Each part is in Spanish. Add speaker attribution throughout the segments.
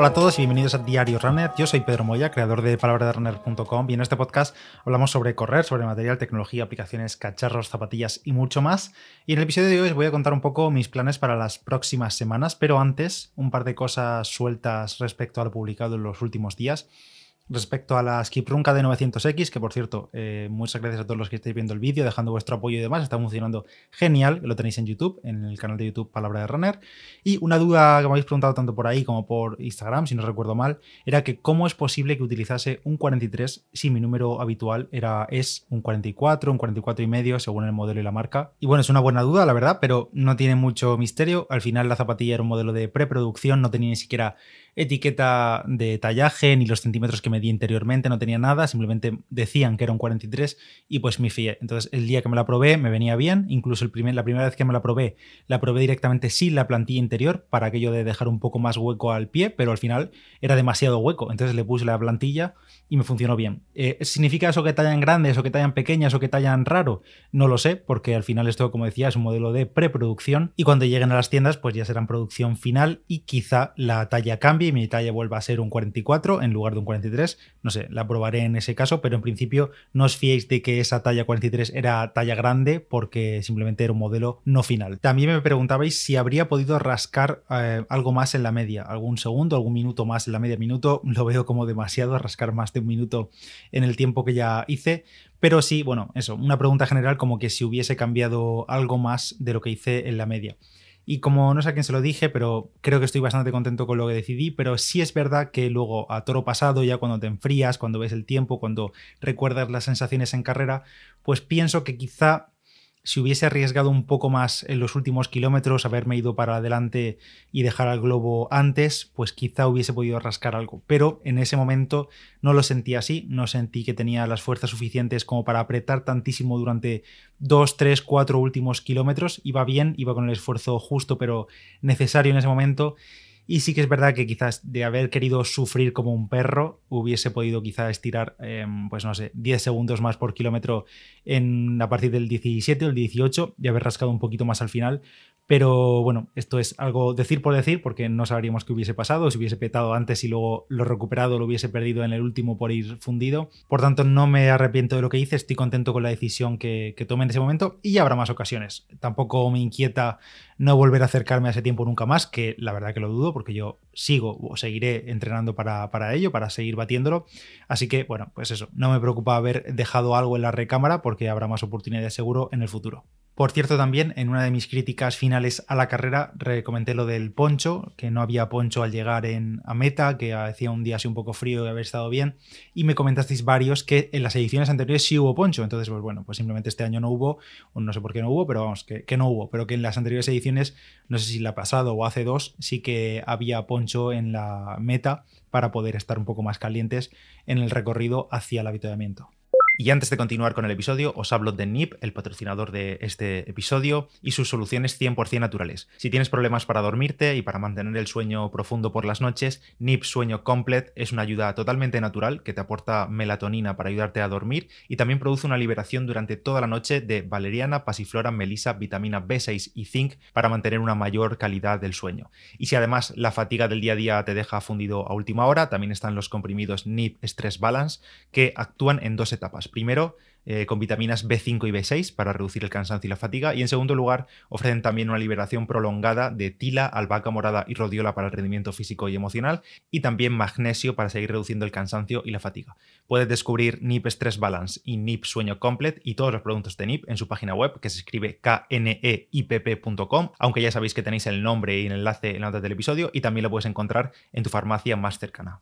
Speaker 1: Hola a todos y bienvenidos a Diario Runner. Yo soy Pedro Moya, creador de palabraderunner.com y en este podcast hablamos sobre correr, sobre material, tecnología, aplicaciones, cacharros, zapatillas y mucho más. Y en el episodio de hoy os voy a contar un poco mis planes para las próximas semanas, pero antes un par de cosas sueltas respecto a lo publicado en los últimos días respecto a la Skip de 900X, que por cierto, eh, muchas gracias a todos los que estáis viendo el vídeo, dejando vuestro apoyo y demás, está funcionando genial, lo tenéis en YouTube, en el canal de YouTube Palabra de Runner. Y una duda que me habéis preguntado tanto por ahí como por Instagram, si no recuerdo mal, era que cómo es posible que utilizase un 43 si mi número habitual era, es un 44, un 44 y medio, según el modelo y la marca. Y bueno, es una buena duda, la verdad, pero no tiene mucho misterio. Al final la zapatilla era un modelo de preproducción, no tenía ni siquiera etiqueta de tallaje ni los centímetros que medí interiormente, no tenía nada, simplemente decían que era un 43 y pues me fié. Entonces el día que me la probé me venía bien, incluso el primer, la primera vez que me la probé, la probé directamente sin la plantilla interior para aquello de dejar un poco más hueco al pie, pero al final era demasiado hueco, entonces le puse la plantilla y me funcionó bien. Eh, ¿Significa eso que tallan grandes o que tallan pequeñas o que tallan raro? No lo sé, porque al final esto, como decía, es un modelo de preproducción y cuando lleguen a las tiendas pues ya serán producción final y quizá la talla cambie y mi talla vuelva a ser un 44 en lugar de un 43. No sé, la probaré en ese caso, pero en principio no os fiéis de que esa talla 43 era talla grande porque simplemente era un modelo no final. También me preguntabais si habría podido rascar eh, algo más en la media, algún segundo, algún minuto más en la media. Minuto lo veo como demasiado, rascar más de un minuto en el tiempo que ya hice. Pero sí, bueno, eso, una pregunta general como que si hubiese cambiado algo más de lo que hice en la media. Y como no sé a quién se lo dije, pero creo que estoy bastante contento con lo que decidí, pero sí es verdad que luego a toro pasado, ya cuando te enfrías, cuando ves el tiempo, cuando recuerdas las sensaciones en carrera, pues pienso que quizá si hubiese arriesgado un poco más en los últimos kilómetros, haberme ido para adelante y dejar al globo antes, pues quizá hubiese podido rascar algo. Pero en ese momento no lo sentí así, no sentí que tenía las fuerzas suficientes como para apretar tantísimo durante dos, tres, cuatro últimos kilómetros. Iba bien, iba con el esfuerzo justo pero necesario en ese momento y sí que es verdad que quizás de haber querido sufrir como un perro, hubiese podido quizás estirar, em, pues no sé, 10 segundos más por kilómetro en, a partir del 17 o el 18 y haber rascado un poquito más al final. Pero bueno, esto es algo decir por decir, porque no sabríamos qué hubiese pasado, si hubiese petado antes y luego lo recuperado, lo hubiese perdido en el último por ir fundido. Por tanto, no me arrepiento de lo que hice, estoy contento con la decisión que, que tomé en ese momento y habrá más ocasiones. Tampoco me inquieta no volver a acercarme a ese tiempo nunca más, que la verdad que lo dudo, porque yo sigo o seguiré entrenando para, para ello, para seguir batiéndolo. Así que, bueno, pues eso, no me preocupa haber dejado algo en la recámara, porque habrá más oportunidades seguro en el futuro. Por cierto, también en una de mis críticas finales a la carrera recomendé lo del poncho, que no había poncho al llegar en, a meta, que hacía un día así un poco frío y haber estado bien, y me comentasteis varios que en las ediciones anteriores sí hubo poncho, entonces pues bueno, pues simplemente este año no hubo, o no sé por qué no hubo, pero vamos, que, que no hubo, pero que en las anteriores ediciones, no sé si la pasado o hace dos, sí que había poncho en la meta para poder estar un poco más calientes en el recorrido hacia el avituallamiento. Y antes de continuar con el episodio, os hablo de NIP, el patrocinador de este episodio, y sus soluciones 100% naturales. Si tienes problemas para dormirte y para mantener el sueño profundo por las noches, NIP Sueño Complet es una ayuda totalmente natural que te aporta melatonina para ayudarte a dormir y también produce una liberación durante toda la noche de valeriana, pasiflora, melisa, vitamina B6 y zinc para mantener una mayor calidad del sueño. Y si además la fatiga del día a día te deja fundido a última hora, también están los comprimidos NIP Stress Balance que actúan en dos etapas Primero, eh, con vitaminas B5 y B6 para reducir el cansancio y la fatiga. Y en segundo lugar, ofrecen también una liberación prolongada de tila, albahaca morada y rodiola para el rendimiento físico y emocional. Y también magnesio para seguir reduciendo el cansancio y la fatiga. Puedes descubrir NIP Stress Balance y NIP Sueño Complet y todos los productos de NIP en su página web que se escribe kneIpp.com, aunque ya sabéis que tenéis el nombre y el enlace en la nota del episodio y también lo puedes encontrar en tu farmacia más cercana.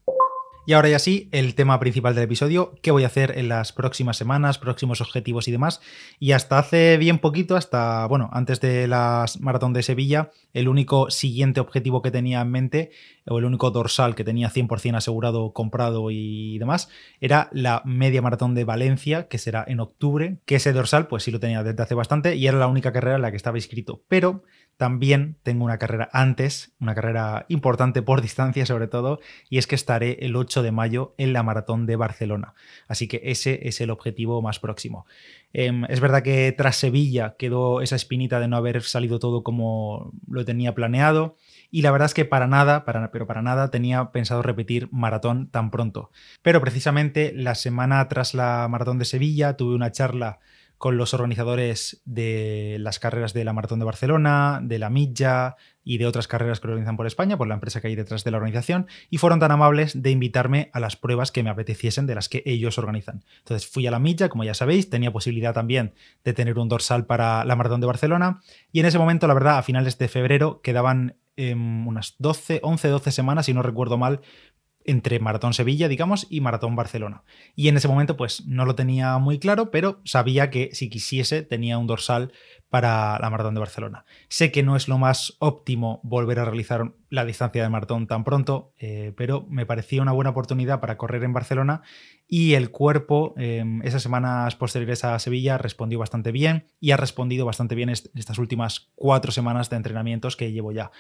Speaker 1: Y ahora ya sí, el tema principal del episodio, qué voy a hacer en las próximas semanas, próximos objetivos y demás. Y hasta hace bien poquito, hasta, bueno, antes de la maratón de Sevilla, el único siguiente objetivo que tenía en mente, o el único dorsal que tenía 100% asegurado, comprado y demás, era la media maratón de Valencia, que será en octubre, que ese dorsal pues sí lo tenía desde hace bastante y era la única carrera en la que estaba inscrito. Pero también tengo una carrera antes, una carrera importante por distancia sobre todo, y es que estaré el 8 de mayo en la maratón de Barcelona. Así que ese es el objetivo más próximo. Em, es verdad que tras Sevilla quedó esa espinita de no haber salido todo como lo tenía planeado. Y la verdad es que para nada, para, pero para nada tenía pensado repetir maratón tan pronto. Pero precisamente la semana tras la maratón de Sevilla tuve una charla con los organizadores de las carreras de la Maratón de Barcelona, de la Milla y de otras carreras que organizan por España, por la empresa que hay detrás de la organización, y fueron tan amables de invitarme a las pruebas que me apeteciesen de las que ellos organizan. Entonces fui a la Milla, como ya sabéis, tenía posibilidad también de tener un dorsal para la Maratón de Barcelona, y en ese momento, la verdad, a finales de febrero quedaban em, unas 12, 11, 12 semanas, si no recuerdo mal, entre Maratón Sevilla, digamos, y Maratón Barcelona. Y en ese momento, pues no lo tenía muy claro, pero sabía que si quisiese tenía un dorsal para la Maratón de Barcelona. Sé que no es lo más óptimo volver a realizar la distancia de maratón tan pronto, eh, pero me parecía una buena oportunidad para correr en Barcelona y el cuerpo em, esas semanas posteriores a Sevilla respondió bastante bien y ha respondido bastante bien estas últimas cuatro semanas de entrenamientos que llevo ya.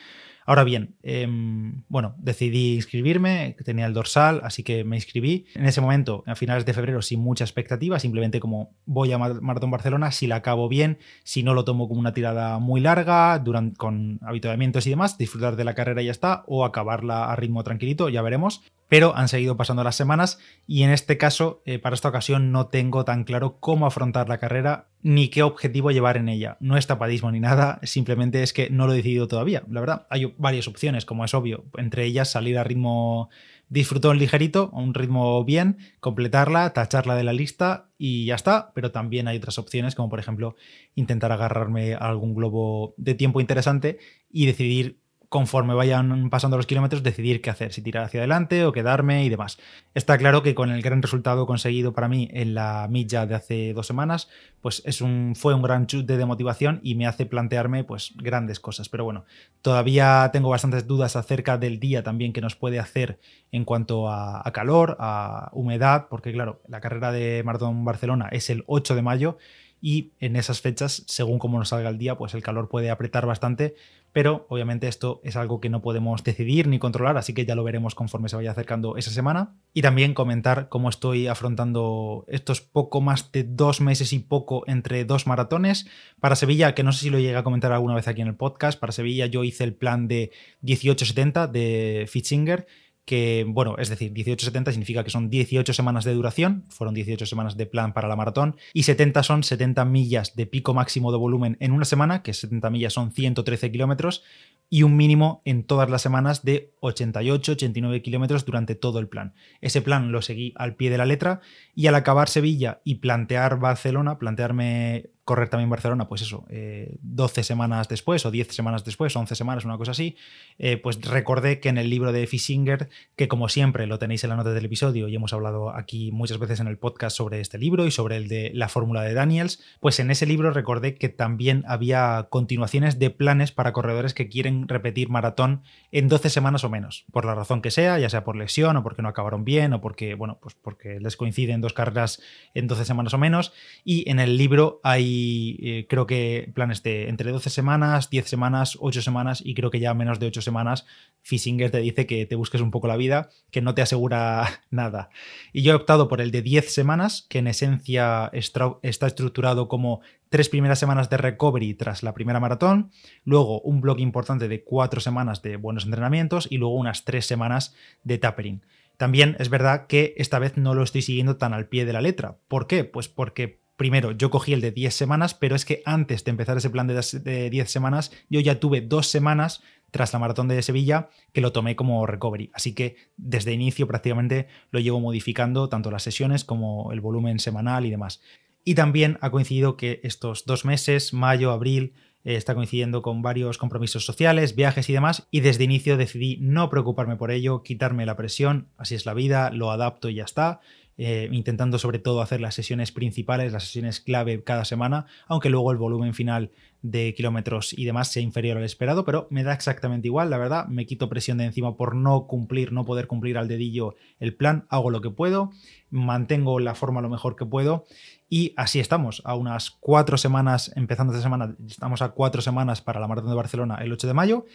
Speaker 1: Ahora bien, em, bueno, decidí inscribirme, tenía el dorsal, así que me inscribí. En ese momento, a finales de febrero, sin mucha expectativa, simplemente como voy a Maratón Barcelona, si la acabo bien, si no lo tomo como una tirada muy larga, durante, con habituamientos y demás, disfrutar de la carrera y ya está, o acabarla a ritmo tranquilito, ya veremos pero han seguido pasando las semanas y en este caso, eh, para esta ocasión, no tengo tan claro cómo afrontar la carrera ni qué objetivo llevar en ella. No es tapadismo ni nada, simplemente es que no lo he decidido todavía. La verdad, hay varias opciones, como es obvio, entre ellas salir a ritmo disfrutón ligerito, un ritmo bien, completarla, tacharla de la lista y ya está, pero también hay otras opciones, como por ejemplo intentar agarrarme a algún globo de tiempo interesante y decidir conforme vayan pasando los kilómetros, decidir qué hacer, si tirar hacia adelante o quedarme y demás. Está claro que con el gran resultado conseguido para mí en la milla de hace dos semanas, pues es un, fue un gran chute de motivación y me hace plantearme pues grandes cosas. Pero bueno, todavía tengo bastantes dudas acerca del día también que nos puede hacer en cuanto a, calor, a humedad, porque claro, la carrera de Maratón Barcelona es el 8 de mayo y en esas fechas, según cómo nos salga el día, pues el calor puede apretar bastante, pero obviamente esto es algo que no podemos decidir ni controlar, así que ya lo veremos conforme se vaya acercando esa semana. Y también comentar cómo estoy afrontando estos poco más de dos meses y poco entre dos maratones. Para Sevilla, que no sé si lo llegué a comentar alguna vez aquí en el podcast, para Sevilla yo hice el plan de 1870 de Fitzinger que, bueno, es decir, 18-70 significa que son 18 semanas de duración, fueron 18 semanas de plan para la maratón, y 70 son 70 millas de pico máximo de volumen en una semana, que 70 millas son 113 kilómetros, y un mínimo en todas las semanas de 88-89 kilómetros durante todo el plan. Ese plan lo seguí al pie de la letra y al acabar Sevilla y plantear Barcelona, plantearme correr también Barcelona, pues eso, 12 eh, semanas después o 10 semanas después, 11 semanas, una cosa así, eh, pues recordé que en el libro de Fishinger, que como siempre lo tenéis en la nota del episodio y hemos hablado aquí muchas veces en el podcast sobre este libro y sobre el de la fórmula de Daniels, pues en ese libro recordé que también había continuaciones de planes para corredores que quieren repetir maratón en 12 semanas o menos, por la razón que sea, ya sea por lesión o porque no acabaron bien o porque, bueno, pues porque les coinciden dos carreras en 12 semanas o menos, y en el libro hay eh, creo que planes de entre 12 semanas, 10 semanas, 8 semanas y creo que ya menos de 8 semanas Fisinger te dice que te busques un poco la vida, que no te asegura nada. Y yo he optado por el de 10 semanas, que en esencia está estructurado como tres primeras semanas de recovery tras la primera maratón, luego un bloque importante de cuatro semanas de buenos entrenamientos y luego unas tres semanas de tapering. También es verdad que esta vez no lo estoy siguiendo tan al pie de la letra. ¿Por qué? Pues porque primero, yo cogí el de 10 semanas, pero es que antes de empezar ese plan de 10 semanas, yo ya tuve dos semanas tras la maratón de Sevilla que lo tomé como recovery. Así que desde inicio prácticamente lo llevo modificando tanto las sesiones como el volumen semanal y demás. Y también ha coincidido que estos dos meses, mayo, abril, eh, está coincidiendo con varios compromisos sociales, viajes y demás, y desde inicio decidí no preocuparme por ello, quitarme la presión, así es la vida, lo adapto y ya está. Eh, intentando sobre todo hacer las sesiones principales, las sesiones clave cada semana, aunque luego el volumen final de kilómetros y demás sea inferior al esperado, pero me da exactamente igual, la verdad, me quito presión de encima por no cumplir, no poder cumplir al dedillo el plan, hago lo que puedo, mantengo la forma lo mejor que puedo y así estamos, a unas cuatro semanas, empezando esta semana, estamos a cuatro semanas para la Maratón de Barcelona el 8 de mayo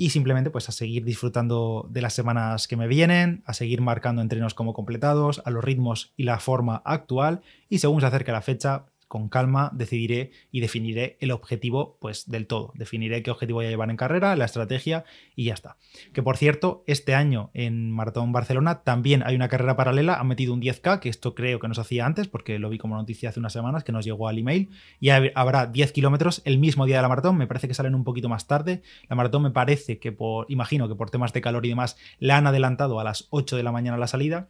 Speaker 1: y simplemente pues a seguir disfrutando de las semanas que me vienen, a seguir marcando entrenos como completados, a los ritmos y la forma actual y según se acerque la fecha, con calma decidiré y definiré el objetivo pues del todo. Definiré qué objetivo voy a llevar en carrera, la estrategia y ya está. Que por cierto, este año en Maratón Barcelona también hay una carrera paralela, han metido un 10K, que esto creo que nos hacía antes porque lo vi como noticia hace unas semanas que nos llegó al email y habrá 10 kilómetros el mismo día de la maratón, me parece que salen un poquito más tarde. La maratón me parece que por, imagino que por temas de calor y demás, la han adelantado a las 8 de la mañana la salida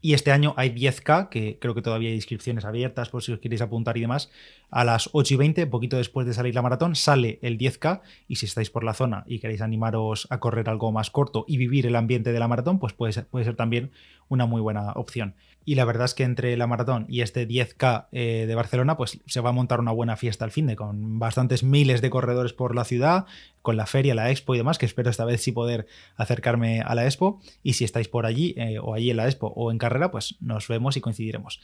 Speaker 1: y este año hay 10K, que creo que todavía hay inscripciones abiertas por si os queréis apuntar y demás. A las 8 y 20, poquito después de salir la maratón, sale el 10K. Y si estáis por la zona y queréis animaros a correr algo más corto y vivir el ambiente de la maratón, pues puede ser, puede ser también una muy buena opción. Y la verdad es que entre la maratón y este 10K eh, de Barcelona, pues se va a montar una buena fiesta al fin de, con bastantes miles de corredores por la ciudad, con la feria, la expo y demás, que espero esta vez sí poder acercarme a la expo. Y si estáis por allí, eh, o allí en la expo o en carrera, pues nos vemos y coincidiremos.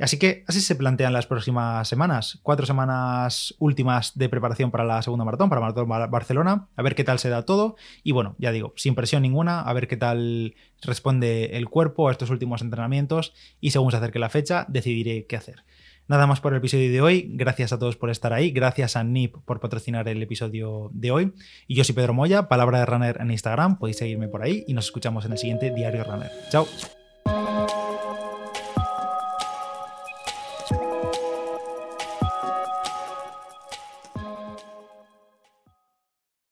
Speaker 1: Así que así se plantean las próximas semanas. Cuatro semanas últimas de preparación para la segunda maratón, para Maratón Barcelona, a ver qué tal se da todo. Y bueno, ya digo, sin presión ninguna, a ver qué tal responde el cuerpo a estos últimos entrenamientos y según se acerque la fecha, decidiré qué hacer. Nada más por el episodio de hoy. Gracias a todos por estar ahí. Gracias a NIP por patrocinar el episodio de hoy. Y yo soy Pedro Moya, palabra de runner en Instagram. Podéis seguirme por ahí y nos escuchamos en el siguiente Diario Runner. Chao.